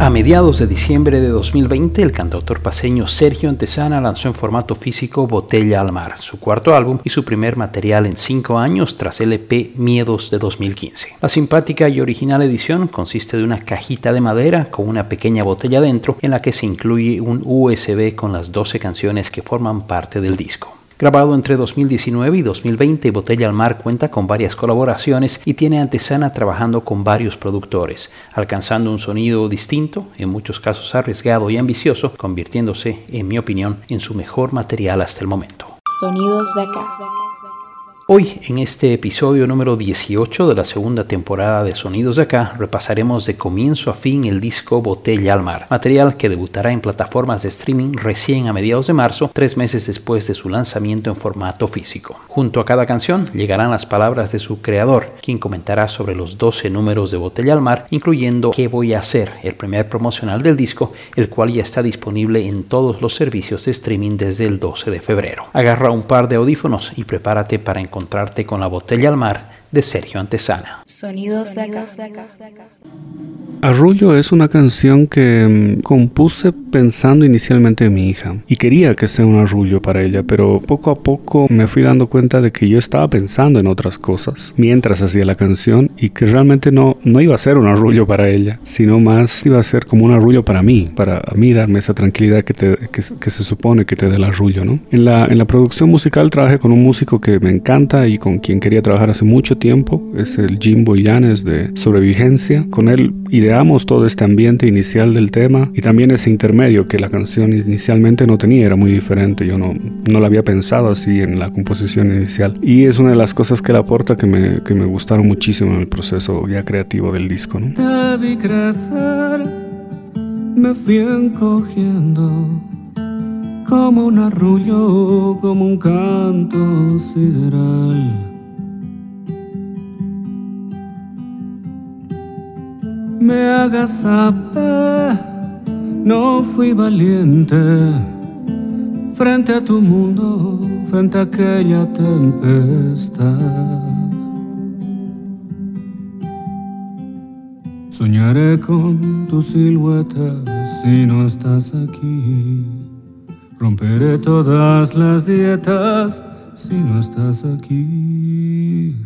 A mediados de diciembre de 2020, el cantautor paseño Sergio Antesana lanzó en formato físico Botella al Mar, su cuarto álbum y su primer material en cinco años tras el EP Miedos de 2015. La simpática y original edición consiste de una cajita de madera con una pequeña botella dentro en la que se incluye un USB con las 12 canciones que forman parte del disco. Grabado entre 2019 y 2020, Botella al Mar cuenta con varias colaboraciones y tiene antesana trabajando con varios productores, alcanzando un sonido distinto, en muchos casos arriesgado y ambicioso, convirtiéndose, en mi opinión, en su mejor material hasta el momento. Sonidos de acá. Hoy, en este episodio número 18 de la segunda temporada de Sonidos de Acá, repasaremos de comienzo a fin el disco Botella al Mar, material que debutará en plataformas de streaming recién a mediados de marzo, tres meses después de su lanzamiento en formato físico. Junto a cada canción llegarán las palabras de su creador, quien comentará sobre los 12 números de Botella al Mar, incluyendo ¿Qué voy a hacer?, el primer promocional del disco, el cual ya está disponible en todos los servicios de streaming desde el 12 de febrero. Agarra un par de audífonos y prepárate para encontrar encontrarte con la botella al mar de Sergio Antesana. Sonidos de acá. Arrullo es una canción que mm, compuse pensando inicialmente en mi hija y quería que sea un arrullo para ella, pero poco a poco me fui dando cuenta de que yo estaba pensando en otras cosas mientras hacía la canción y que realmente no, no iba a ser un arrullo para ella, sino más iba a ser como un arrullo para mí, para mí darme esa tranquilidad que, te, que, se supone que te da el arrullo. ¿no? En, la, en la producción musical trabajé con un músico que me encanta y con quien quería trabajar hace mucho tiempo, es el Jimbo Llanes de Sobrevigencia. Con él ideamos todo este ambiente inicial del tema y también ese intermedio que la canción inicialmente no tenía, era muy diferente, yo no, no lo había pensado así en la composición inicial. Y es una de las cosas que él aporta que me, que me gustaron muchísimo en el proceso ya creativo del disco. ¿no? crecer, me fui encogiendo como un arrullo, como un canto sideral me hagas saber, no fui valiente frente a tu mundo, frente a aquella tempestad. Soñaré con tu silueta si no estás aquí. Romperé todas las dietas si no estás aquí.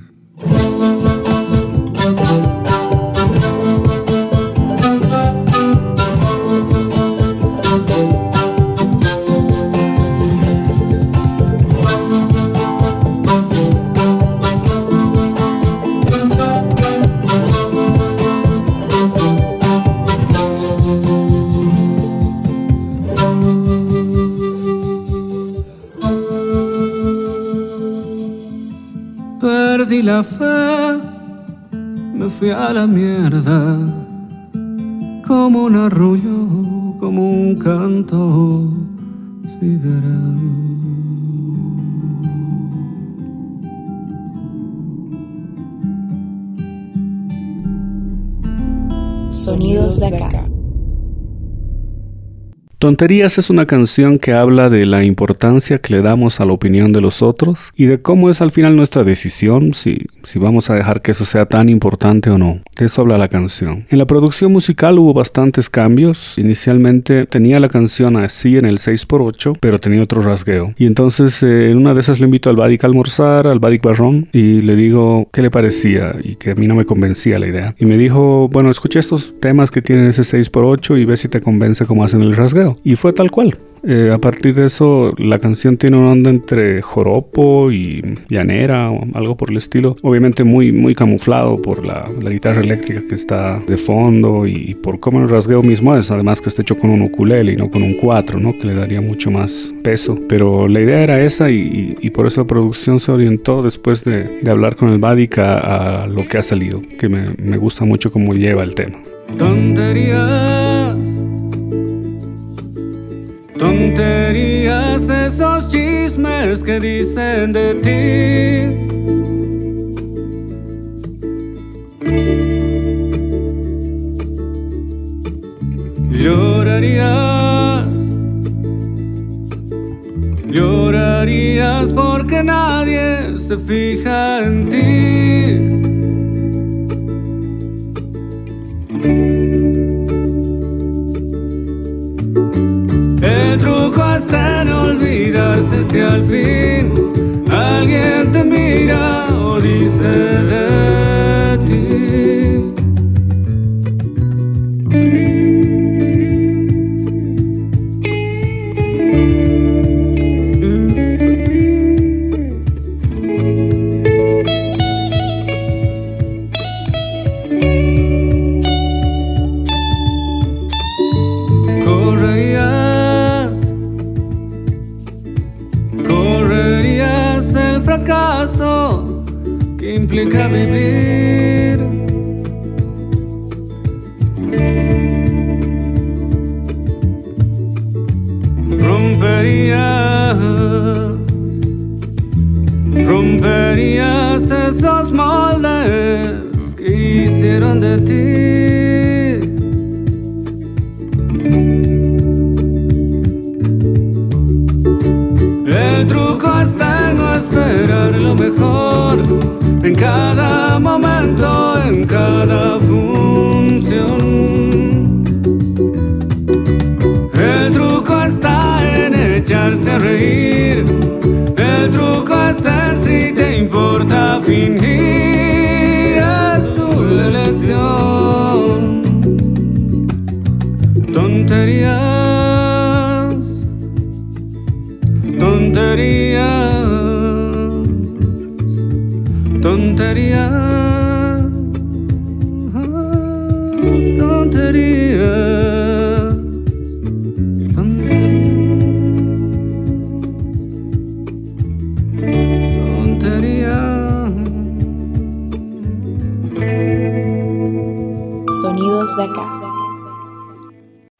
Fui a la mierda, como un arrullo, como un canto sideral. Tonterías es una canción que habla de la importancia que le damos a la opinión de los otros y de cómo es al final nuestra decisión si, si vamos a dejar que eso sea tan importante o no. De eso habla la canción. En la producción musical hubo bastantes cambios. Inicialmente tenía la canción así en el 6x8, pero tenía otro rasgueo. Y entonces eh, en una de esas le invito al Badik a almorzar, al Badik Barrón, y le digo qué le parecía y que a mí no me convencía la idea. Y me dijo, bueno, escucha estos temas que tienen ese 6x8 y ve si te convence cómo hacen el rasgueo. Y fue tal cual. Eh, a partir de eso, la canción tiene una onda entre joropo y llanera o algo por el estilo. Obviamente muy, muy camuflado por la, guitarra eléctrica que está de fondo y, por cómo el rasgueo mismo es. Además que está hecho con un ukulele y no con un cuatro, ¿no? Que le daría mucho más peso. Pero la idea era esa y, por eso la producción se orientó después de, hablar con el Badik a, lo que ha salido. Que me, me gusta mucho cómo lleva el tema. Tonterías Tonterías esos chismes que dicen de ti. Llorarías, llorarías porque nadie se fija en ti. El truco está en olvidarse si al fin alguien te mira o dice de ti. maybe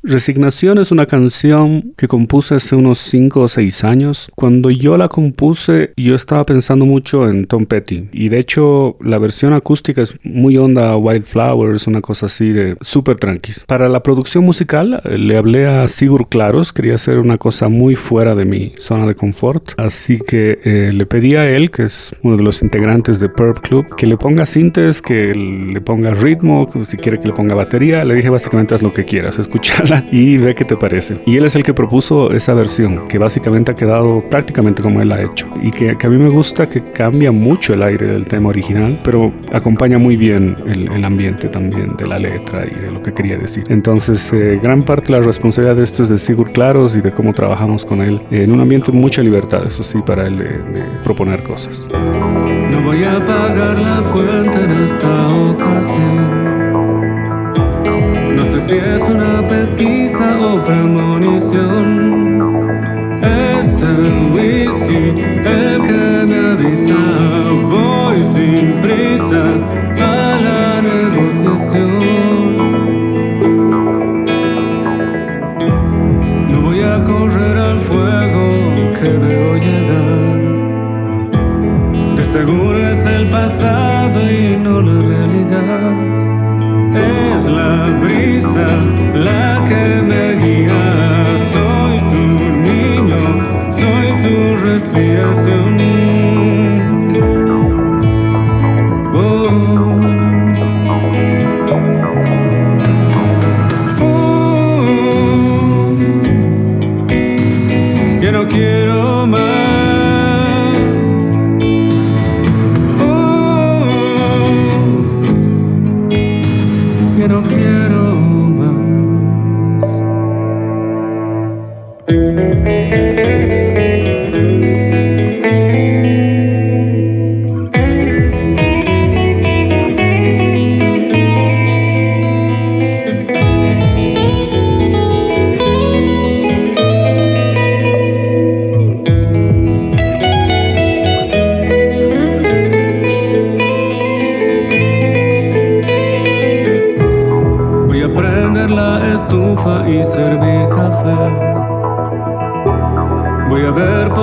Resignación es una canción que compuse hace unos 5 o 6 años. Cuando yo la compuse, yo estaba pensando mucho en Tom Petty. Y de hecho, la versión acústica es muy onda Wildflowers, una cosa así de súper tranquis. Para la producción musical, eh, le hablé a Sigur Claros. Quería hacer una cosa muy fuera de mi zona de confort. Así que eh, le pedí a él, que es uno de los integrantes de Purp Club, que le ponga sintes, que le ponga ritmo, si quiere que le ponga batería. Le dije básicamente haz lo que quieras, escúchala y ve qué te parece. Y él es el que propuso esa versión, que básicamente ha quedado prácticamente como él ha hecho. Y que, que a mí me gusta que cambia mucho el aire del tema original, pero acompaña muy bien el, el ambiente también de la letra y de lo que quería decir. Entonces, eh, gran parte de la responsabilidad de esto es de Sigur Claros y de cómo trabajamos con él en un ambiente mucha libertad, eso sí, para él de, de proponer cosas. No voy a pagar la cuenta en esta ocasión. Si es una pesquisa o premonición. Es el whisky el que me avisa. Voy sin prisa a la negociación. No voy a correr al fuego que veo llegar. De seguro es el pasado y no la realidad. Es la brisa la que me guía. Soy su niño, soy su respiración.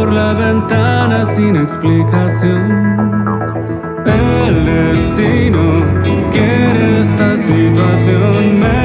Por la ventana sin explicación. El destino quiere esta situación.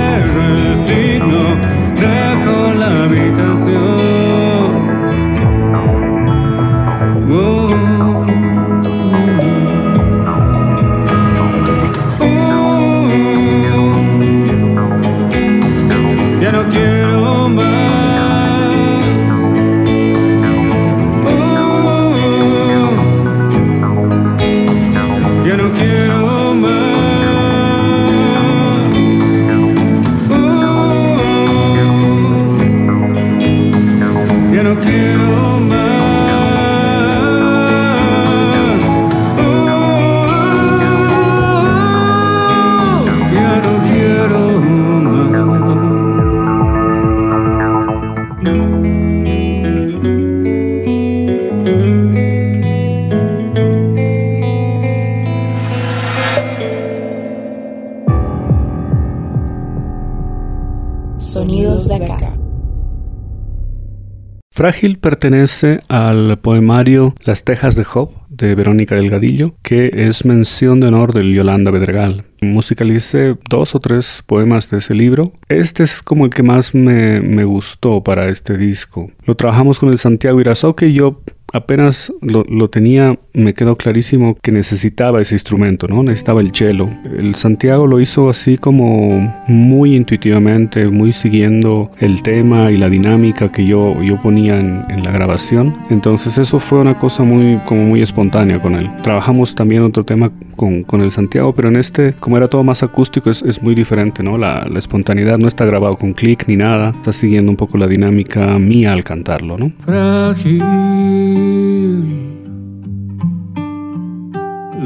Frágil pertenece al poemario Las Tejas de Job de Verónica Delgadillo, que es mención de honor de Yolanda Bedregal. Musicalicé dos o tres poemas de ese libro. Este es como el que más me, gustó para este disco. Lo trabajamos con el Santiago Irazoque y yo apenas lo, lo, tenía, me quedó clarísimo que necesitaba ese instrumento, ¿no? Necesitaba el cello. El Santiago lo hizo así como muy intuitivamente, muy siguiendo el tema y la dinámica que yo, yo ponía en, la grabación. Entonces eso fue una cosa muy, como muy espontánea con él. Trabajamos también otro tema con, con el Santiago, pero en este, como era todo más acústico, es, es muy diferente, ¿no? La, la, espontaneidad no está grabado con clic ni nada, está siguiendo un poco la dinámica mía al cantarlo, ¿no? Frágil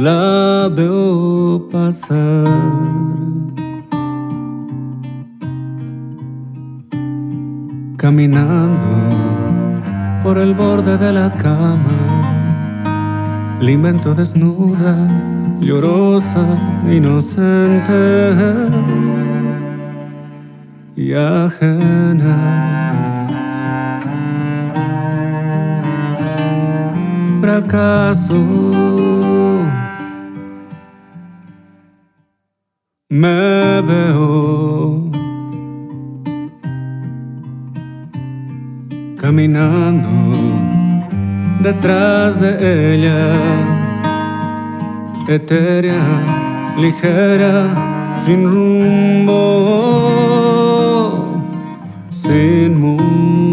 la veo pasar. Caminando por el borde de la cama, la invento desnuda, llorosa, inocente y ajena. Fracaso. Me veo caminando detrás de ella, etérea, ligera, sin rumbo, sin mundo.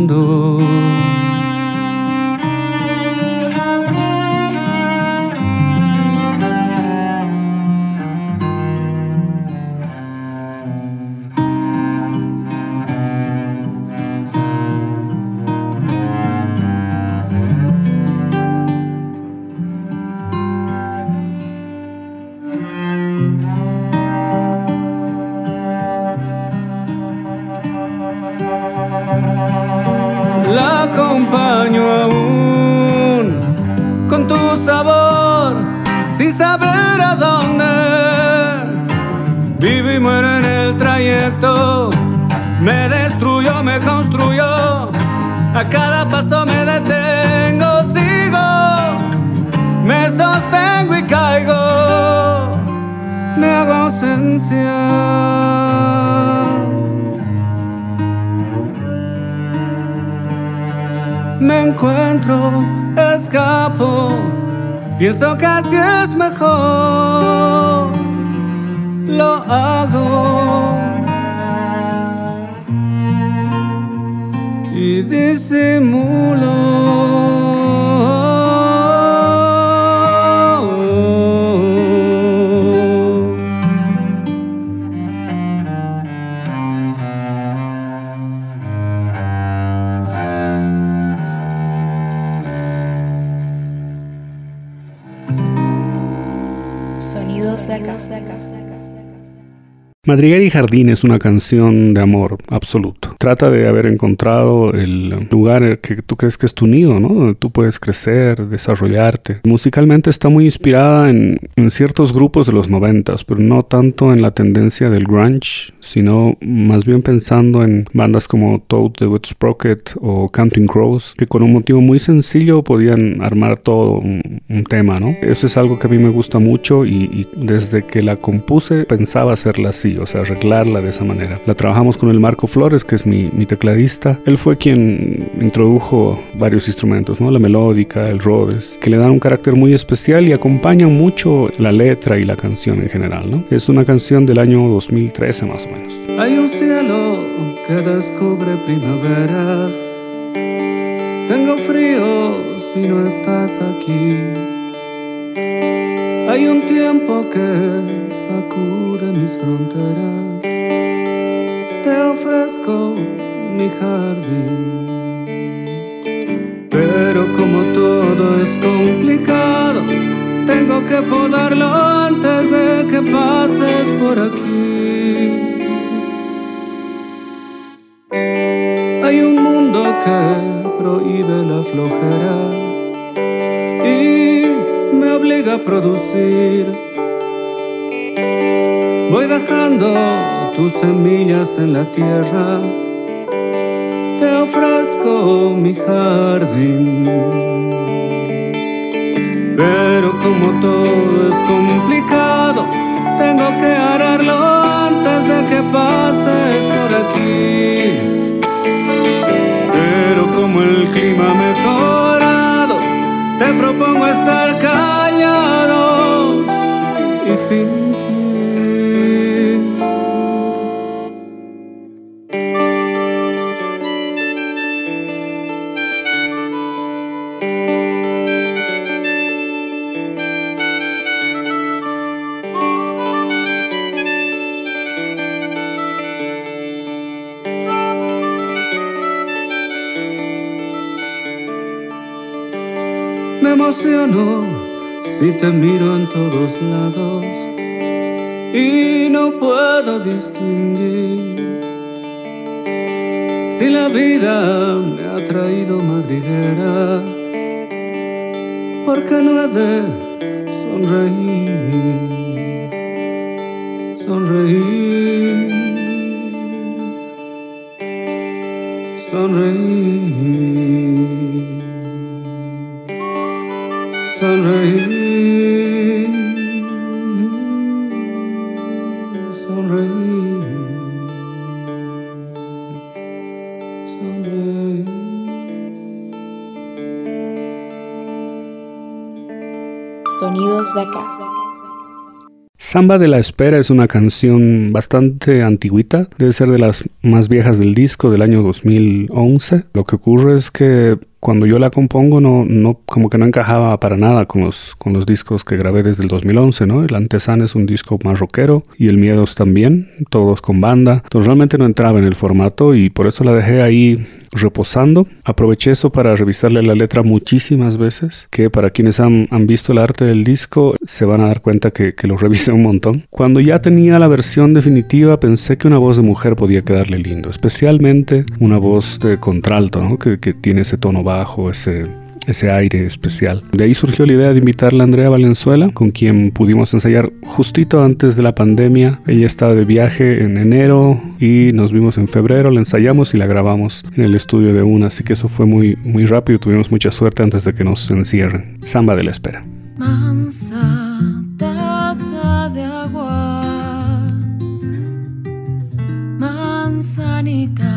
Encuentro, escapo, pienso que así es mejor, lo hago Madriguera y Jardín es una canción de amor absoluto. Trata de haber encontrado el lugar que tú crees que es tu nido, ¿no? Donde tú puedes crecer, desarrollarte. Musicalmente está muy inspirada en, en ciertos grupos de los noventas, pero no tanto en la tendencia del grunge, sino más bien pensando en bandas como Toad the Wet Sprocket o Counting Crows, que con un motivo muy sencillo podían armar todo un, un tema, ¿no? Eso es algo que a mí me gusta mucho y, y desde que la compuse pensaba hacerla así, o sea, arreglarla de esa manera. La trabajamos con el Marco Flores, que es mi, mi tecladista. Él fue quien introdujo varios instrumentos, ¿no? La melódica, el Rhodes, que le dan un carácter muy especial y acompañan mucho la letra y la canción en general, ¿no? Es una canción del año 2013 más o menos. Hay un cielo que descubre primaveras. Tengo frío si no estás aquí. Hay un tiempo que sacude mis fronteras. Te ofrezco mi jardín. Pero como todo es complicado, tengo que podarlo antes de que pases por aquí. Hay un mundo que prohíbe la flojera y a producir. Voy dejando tus semillas en la tierra. Te ofrezco mi jardín. Pero como todo es complicado, tengo que ararlo antes de que pases por aquí. Pero como el clima ha mejorado, te propongo estar callados y fin si te miro en todos lados y no puedo distinguir si la vida me ha traído madriguera porque no he de sonreír, sonreír. sonreír, Samba de la Espera es una canción bastante antigüita, debe ser de las más viejas del disco del año 2011. Lo que ocurre es que cuando yo la compongo no, no, como que no encajaba para nada con los, con los discos que grabé desde el 2011, ¿no? El Antesana es un disco más rockero y el Miedos también, todos con banda. Entonces realmente no entraba en el formato y por eso la dejé ahí reposando. Aproveché eso para revisarle la letra muchísimas veces, que para quienes han, han visto el arte del disco se van a dar cuenta que, que lo revisé un montón. Cuando ya tenía la versión definitiva pensé que una voz de mujer podía quedarle lindo, especialmente una voz de contralto, ¿no? que, que tiene ese tono bajo, ese, ese aire especial. De ahí surgió la idea de invitarla a Andrea Valenzuela, con quien pudimos ensayar justito antes de la pandemia. Ella estaba de viaje en enero y nos vimos en febrero, la ensayamos y la grabamos en el estudio de una, así que eso fue muy, muy rápido, tuvimos mucha suerte antes de que nos encierren. Samba de la espera. Mansa taza de agua, manzanita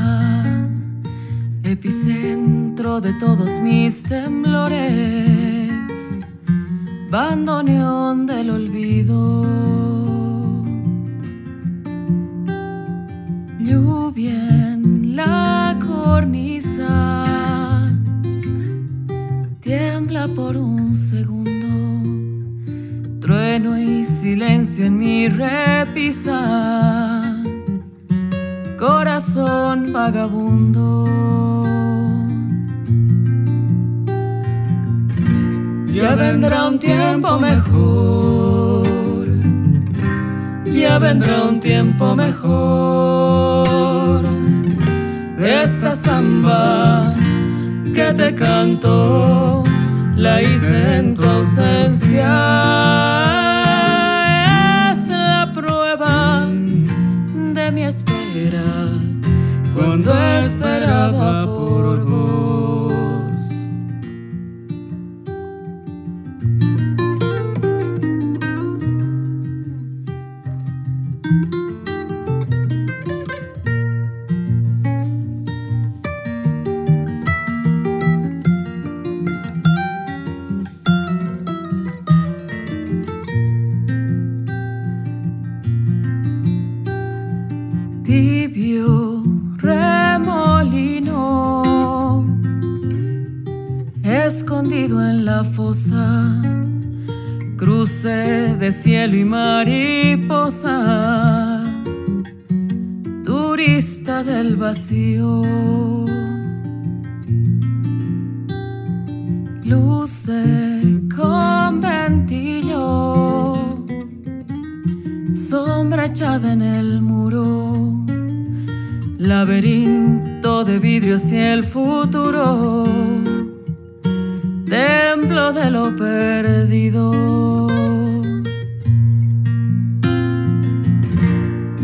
epicentro de todos mis temblores, bandoneón del olvido. Lluvia en la cornisa, tiembla por un segundo, trueno y silencio en mi repisa corazón vagabundo. Ya vendrá un tiempo mejor, ya vendrá un tiempo mejor. Esta samba que te canto, la hice en tu ausencia. Es la prueba de mi espera cuando esperaba por cruce de cielo y mariposa, turista del vacío. Luce conventillo, sombra echada en el muro, laberinto de vidrios y el futuro templo de lo perdido.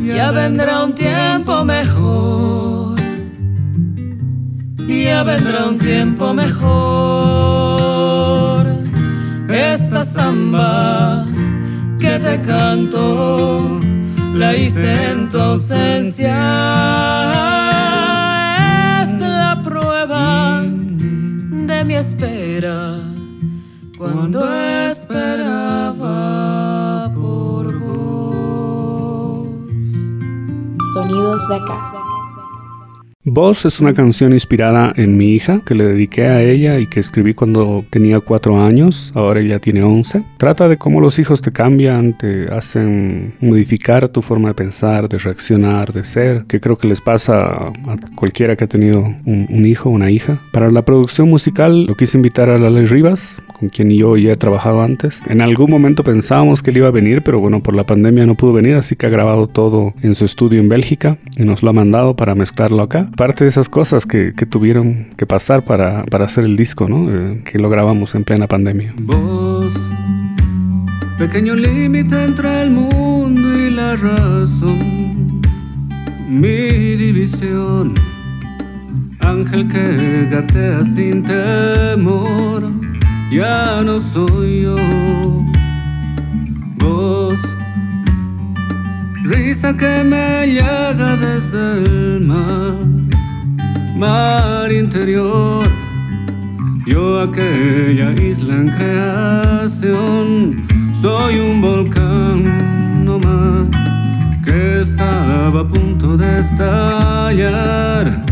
Ya vendrá un tiempo mejor, ya vendrá un tiempo mejor. Esta samba que te canto la hice en tu ausencia. Es la prueba de mi espera cuando esperaba por vos. Sonidos de acá. Voz es una canción inspirada en mi hija que le dediqué a ella y que escribí cuando tenía cuatro años, ahora ella tiene 11. Trata de cómo los hijos te cambian, te hacen modificar tu forma de pensar, de reaccionar, de ser, que creo que les pasa a cualquiera que ha tenido un, hijo o una hija. Para la producción musical lo quise invitar a Lale Rivas, con quien yo ya he trabajado antes. En algún momento pensábamos que él iba a venir, pero bueno, por la pandemia no pudo venir, así que ha grabado todo en su estudio en Bélgica y nos lo ha mandado para mezclarlo acá parte de esas cosas que, que tuvieron que pasar para, para, hacer el disco, ¿no? Eh, que lo grabamos en plena pandemia. Vos, pequeño límite entre el mundo y la razón, mi división, ángel que gatea sin temor, ya no soy yo. Vos, risa que me llega desde el mar mar interior. Yo aquella isla en creación, soy un volcán no más que estaba a punto de estallar,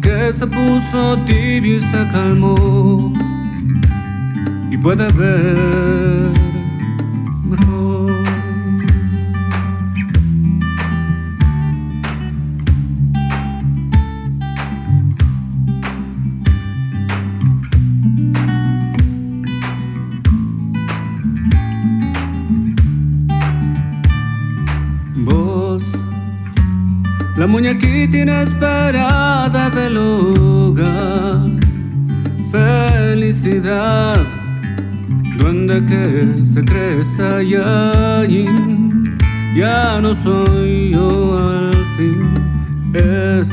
que se puso tibio y se calmó y puede ver mejor. La muñequita inesperada del hogar, felicidad, duende que se cree Saiyajin, ya no soy yo al fin, es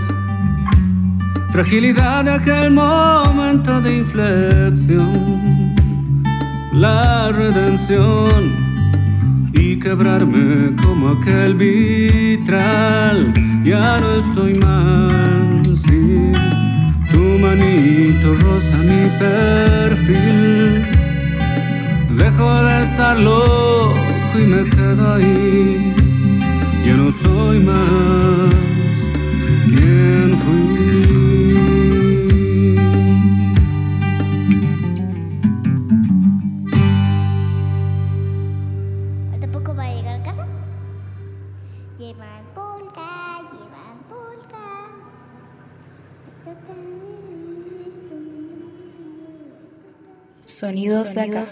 fragilidad de aquel momento de inflexión, la redención quebrarme como aquel vitral. Ya no estoy mal. Tu manito rosa mi perfil. Dejo de estar loco y me quedo ahí. Ya no soy más quien Sonidos de acá.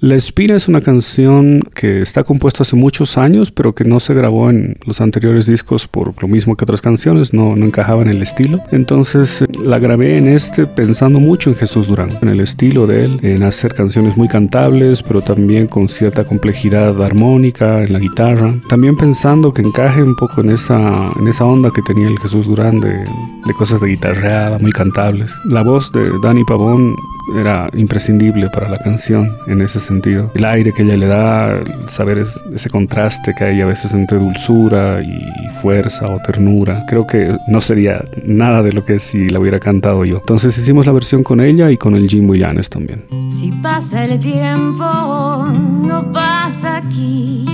La Espina es una canción que está compuesta hace muchos años, pero que no se grabó en los anteriores discos por lo mismo que otras canciones, no, no encajaba en el estilo. Entonces la grabé en este pensando mucho en Jesús Durán, en el estilo de él, en hacer canciones muy cantables, pero también con cierta complejidad armónica en la guitarra. También pensando que encaje un poco en esa, en esa onda que tenía el Jesús Durán de, de cosas de guitarreada, muy cantables. La voz de Dani Pavón era imprescindible para la canción en ese sentido. El aire que ella le da, saber ese contraste que hay a veces entre dulzura y fuerza o ternura, creo que no sería nada de lo que si la hubiera cantado yo. Entonces hicimos la versión con ella y con el Jimbo Llanes también. Si pasa el tiempo, no pasa aquí,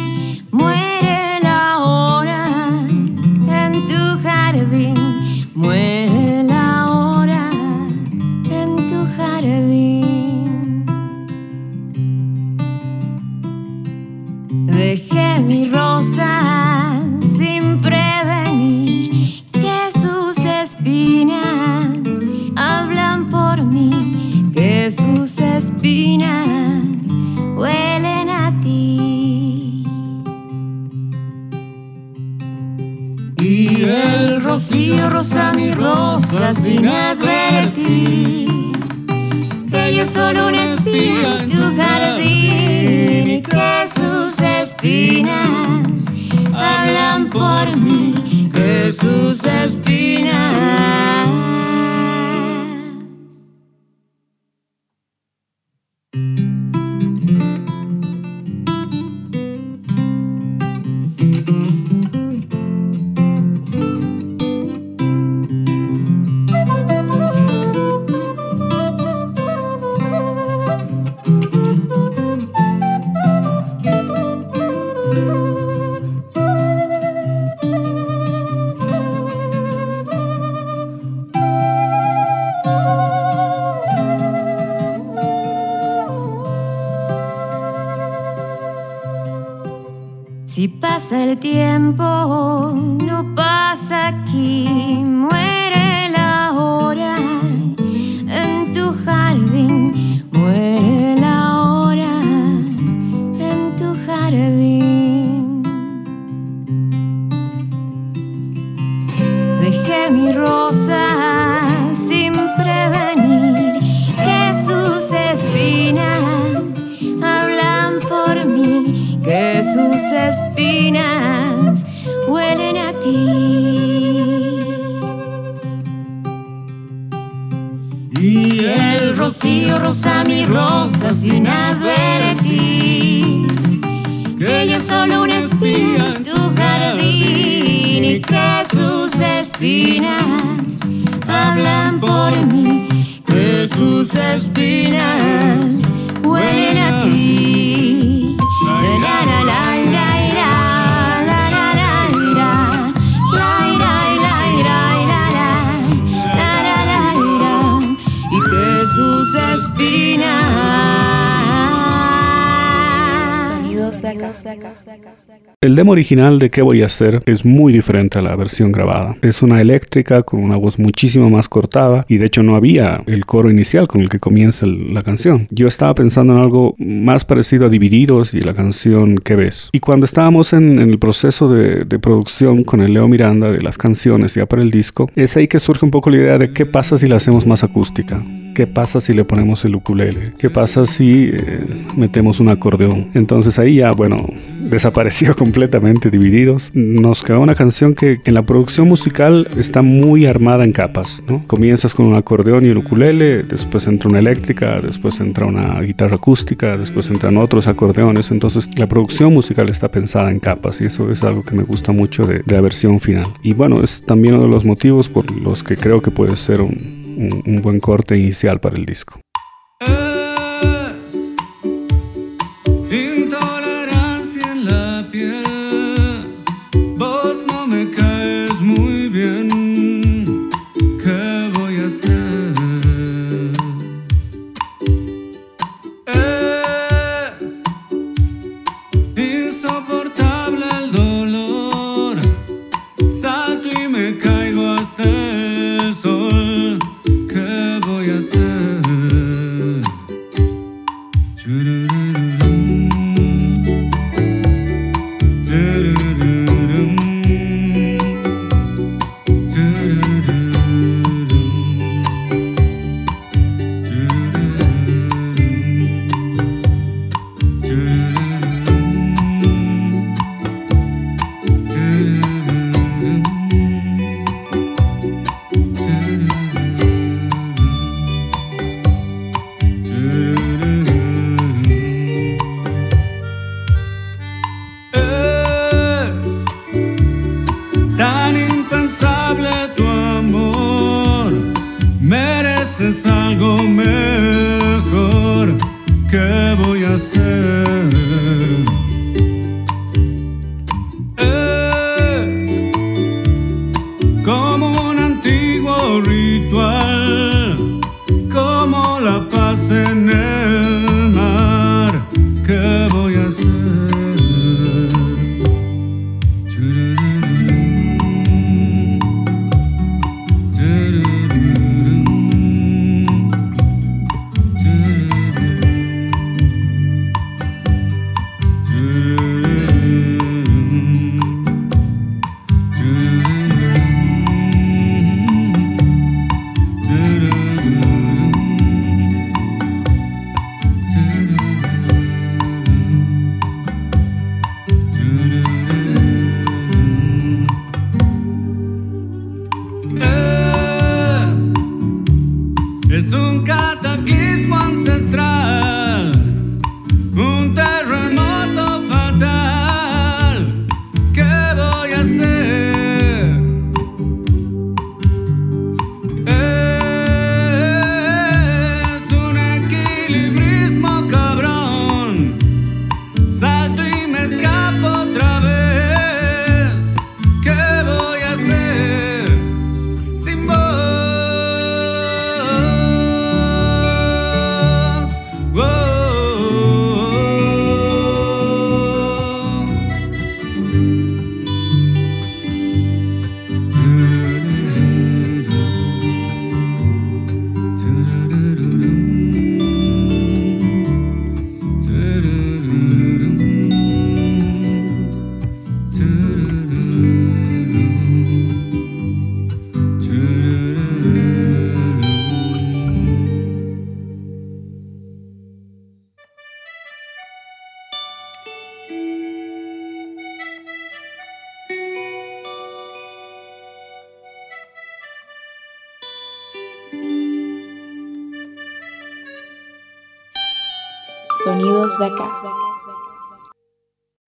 rocío rosa mi rosa sin advertir que es solo una espina en tu jardín y que sus hablan por mí, que sus Y el rocío rosa mi rosa sin advertir. Que ella es solo una espía en tu jardín y que sus espinas hablan por mí, que sus espinas huelen a ti. La, la, la, El demo original de ¿Qué voy a hacer? es muy diferente a la versión grabada. Es una eléctrica con una voz muchísimo más cortada y de hecho no había el coro inicial con el que comienza el- la canción. Yo estaba pensando en algo más parecido a Divididos y la canción ¿Qué ves? Y cuando estábamos en, en el proceso de, de producción con el Leo Miranda de las canciones ya para el disco, es ahí que surge un poco la idea de qué pasa si la hacemos más acústica. ¿Qué pasa si le ponemos el ukulele? ¿Qué pasa si eh, metemos un acordeón? Entonces ahí ya, bueno, desapareció completamente Divididos. Nos quedó una canción que en la producción musical está muy armada en capas, ¿no? Comienzas con un acordeón y un ukulele, después entra una eléctrica, después entra una guitarra acústica, después entran otros acordeones. Entonces la producción musical está pensada en capas y eso es algo que me gusta mucho de, de la versión final. Y bueno, es también uno de los motivos por los que creo que puede ser un- un- buen corte inicial para el disco.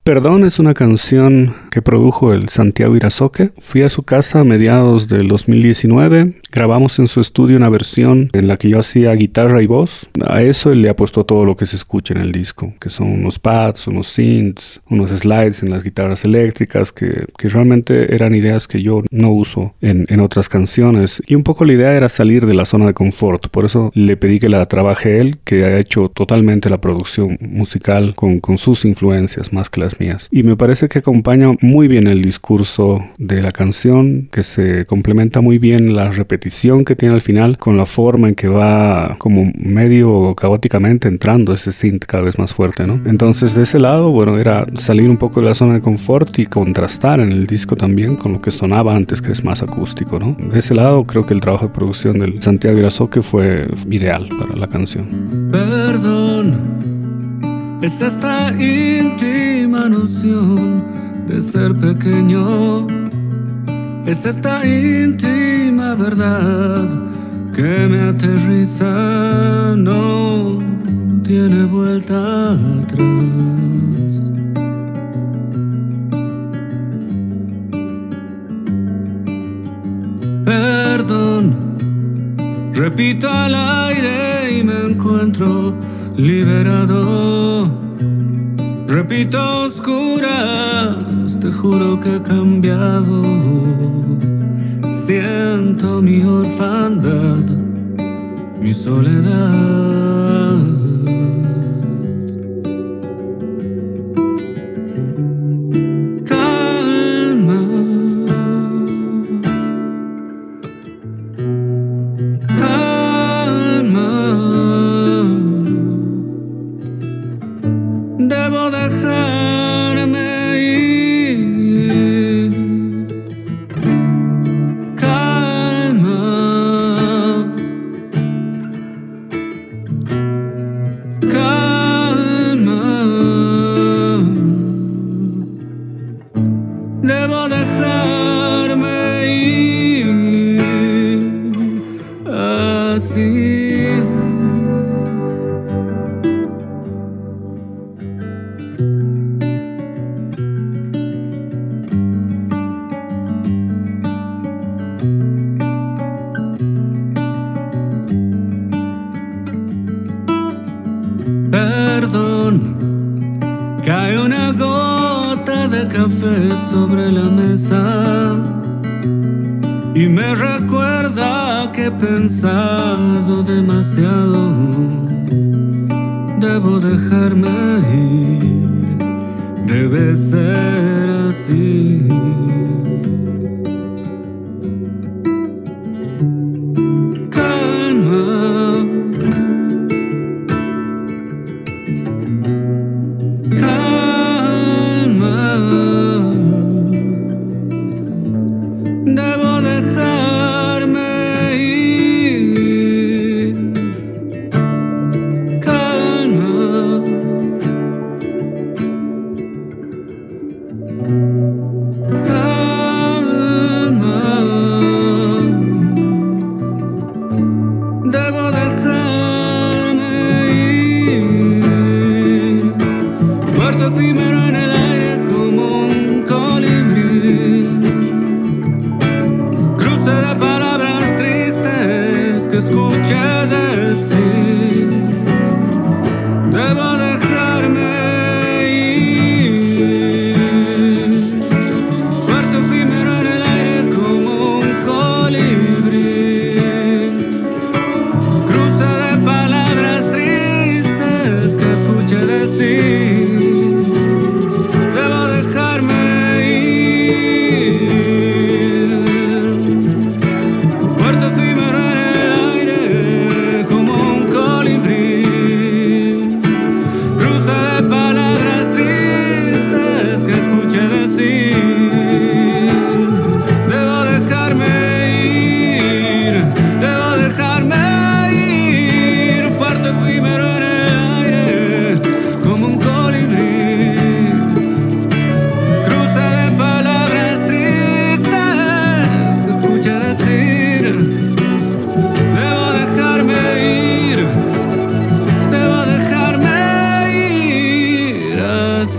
Perdón es una canción que produjo el Santiago Irazoque. Fui a su casa a mediados del 2019. Grabamos en su estudio una versión en la que yo hacía guitarra y voz. A eso él le ha puesto todo lo que se escucha en el disco, que son unos pads, unos synths, unos slides en las guitarras eléctricas, que, realmente eran ideas que yo no uso en, otras canciones. Y un poco la idea era salir de la zona de confort. Por eso le pedí que la trabaje él, que ha hecho totalmente la producción musical con, con sus influencias más que las mías. Y me parece que acompaña muy bien el discurso de la canción, que se complementa muy bien la repetición que tiene al final con la forma en que va como medio caóticamente entrando ese synth cada vez más fuerte, ¿no? Entonces de ese lado, bueno, era salir un poco de la zona de confort y contrastar en el disco también con lo que sonaba antes, que es más acústico, ¿no? De ese lado creo que el trabajo de producción del Santiago Irazoque fue ideal para la canción. Perdón es esta íntima noción de ser pequeño, es esta íntima verdad que me aterriza, no tiene vuelta atrás. Perdón, repito al aire y me encuentro liberado. Repito oscuras, te juro que he cambiado. Siento mi orfandad, mi soledad.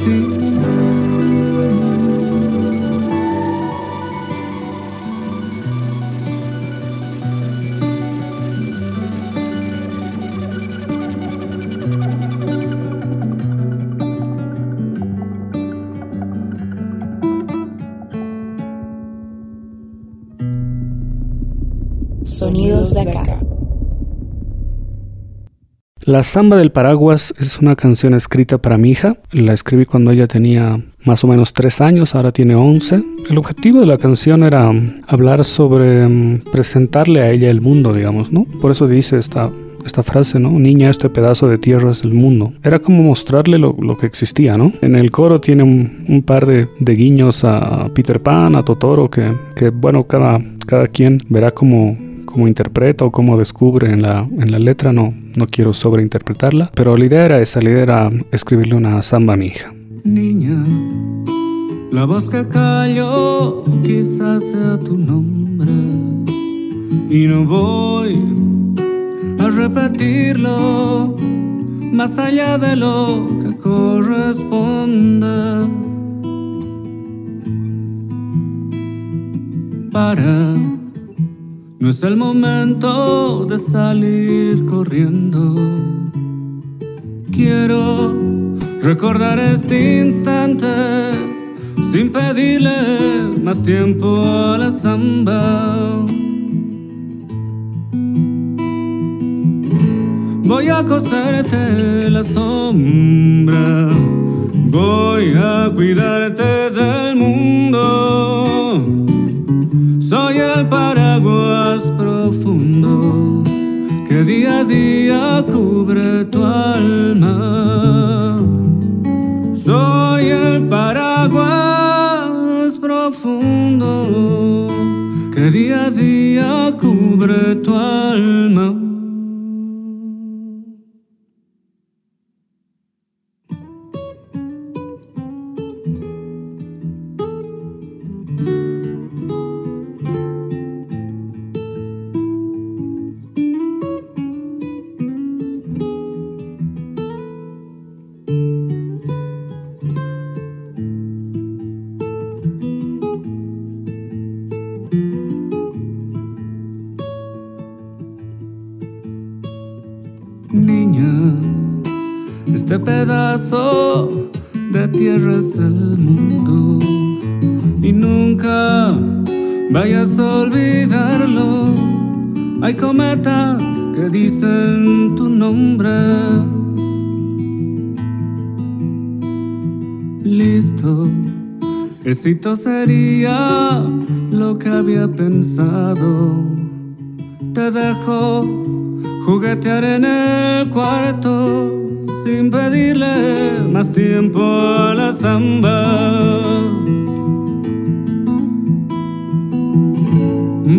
Así. La Samba del Paraguas es una canción escrita para mi hija. La escribí cuando ella tenía más o menos tres años, ahora tiene 11. El objetivo de la canción era mm, hablar sobre mm, presentarle a ella el mundo, digamos, ¿no? Por eso dice esta, esta frase, ¿no? Niña, este pedazo de tierra es el mundo. Era como mostrarle lo, lo que existía, ¿no? En el coro tiene un, par de, de, guiños a Peter Pan, a Totoro, que, que bueno, cada, cada quien verá como cómo interpreta o cómo descubre en la, en la letra, no, no quiero sobreinterpretarla, pero la idea era esa, la idea era escribirle una samba a mi hija. Niña, la voz que cayó quizás sea tu nombre y no voy a repetirlo más allá de lo que corresponde. Para no es el momento de salir corriendo. Quiero recordar este instante sin pedirle más tiempo a la samba. Voy a coserte la sombra, voy a cuidarte del mundo soy el paraguas profundo que día a día cubre tu alma. Soy el paraguas profundo que día a día cubre tu alma. Hay cometas que dicen tu nombre. Listo, éxito sería lo que había pensado. Te dejo juguetear en el cuarto sin pedirle más tiempo a la samba.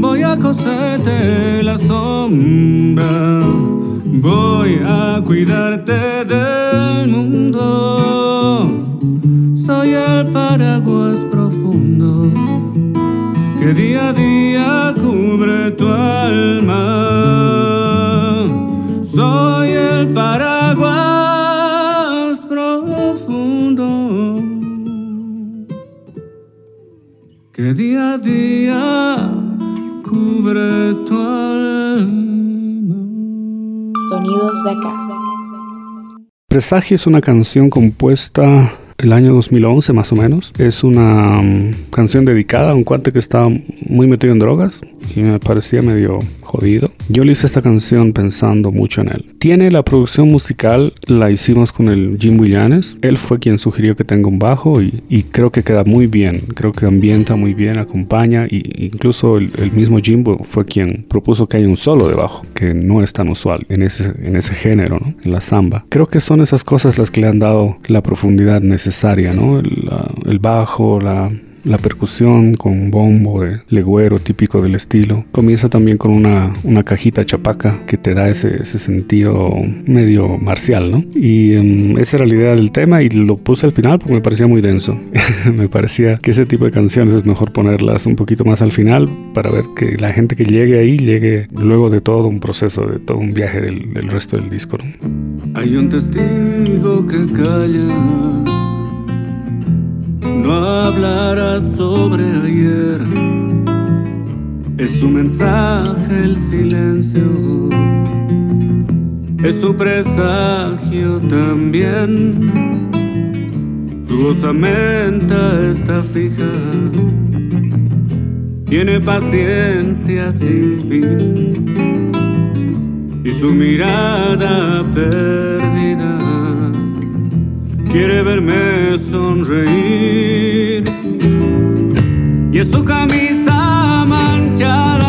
Voy a coserte la sombra, voy a cuidarte del mundo. Soy el paraguas profundo que día a día cubre tu alma. Soy el paraguas que día a día cubre tu alma. Sonidos de acá. Presagio es una canción compuesta el año 2011 más o menos. Es una um, canción dedicada a un cuate que estaba muy metido en drogas y me parecía medio jodido. Yo le hice esta canción pensando mucho en él. Tiene la producción musical, la hicimos con el Jim Willanes. Él fue quien sugirió que tenga un bajo y, y creo que queda muy bien. Creo que ambienta muy bien, acompaña y incluso el, el, mismo Jimbo fue quien propuso que haya un solo de bajo, que no es tan usual en ese, en ese género, ¿no? en la samba. Creo que son esas cosas las que le han dado la profundidad necesaria, ¿no? el, la, el bajo, la la percusión con bombo de legüero típico del estilo. Comienza también con una, una cajita chapaca que te da ese, ese sentido medio marcial, ¿no? Y um, esa era la idea del tema y lo puse al final porque me parecía muy denso. me parecía que ese tipo de canciones es mejor ponerlas un poquito más al final para ver que la gente que llegue ahí llegue luego de todo un proceso, de todo un viaje del, del resto del disco. ¿no? Hay un testigo que calla no hablará sobre ayer. Es su mensaje el silencio, es su presagio también. Su osamenta está fija, tiene paciencia sin fin y su mirada perdida quiere verme sonreír. Y es su camisa manchada,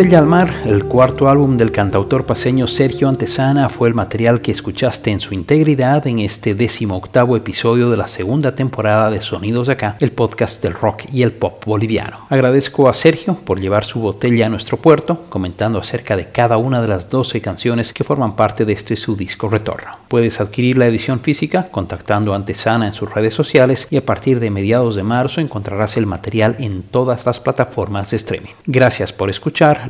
Botella al Mar, el cuarto álbum del cantautor paseño Sergio Antesana, fue el material que escuchaste en su integridad en este décimo octavo episodio de la segunda temporada de Sonidos de Acá, el podcast del rock y el pop boliviano. Agradezco a Sergio por llevar su botella a nuestro puerto, comentando acerca de cada una de las 12 canciones que forman parte de este su disco Retorno. Puedes adquirir la edición física contactando a Antesana en sus redes sociales y a partir de mediados de marzo encontrarás el material en todas las plataformas de streaming. Gracias por escuchar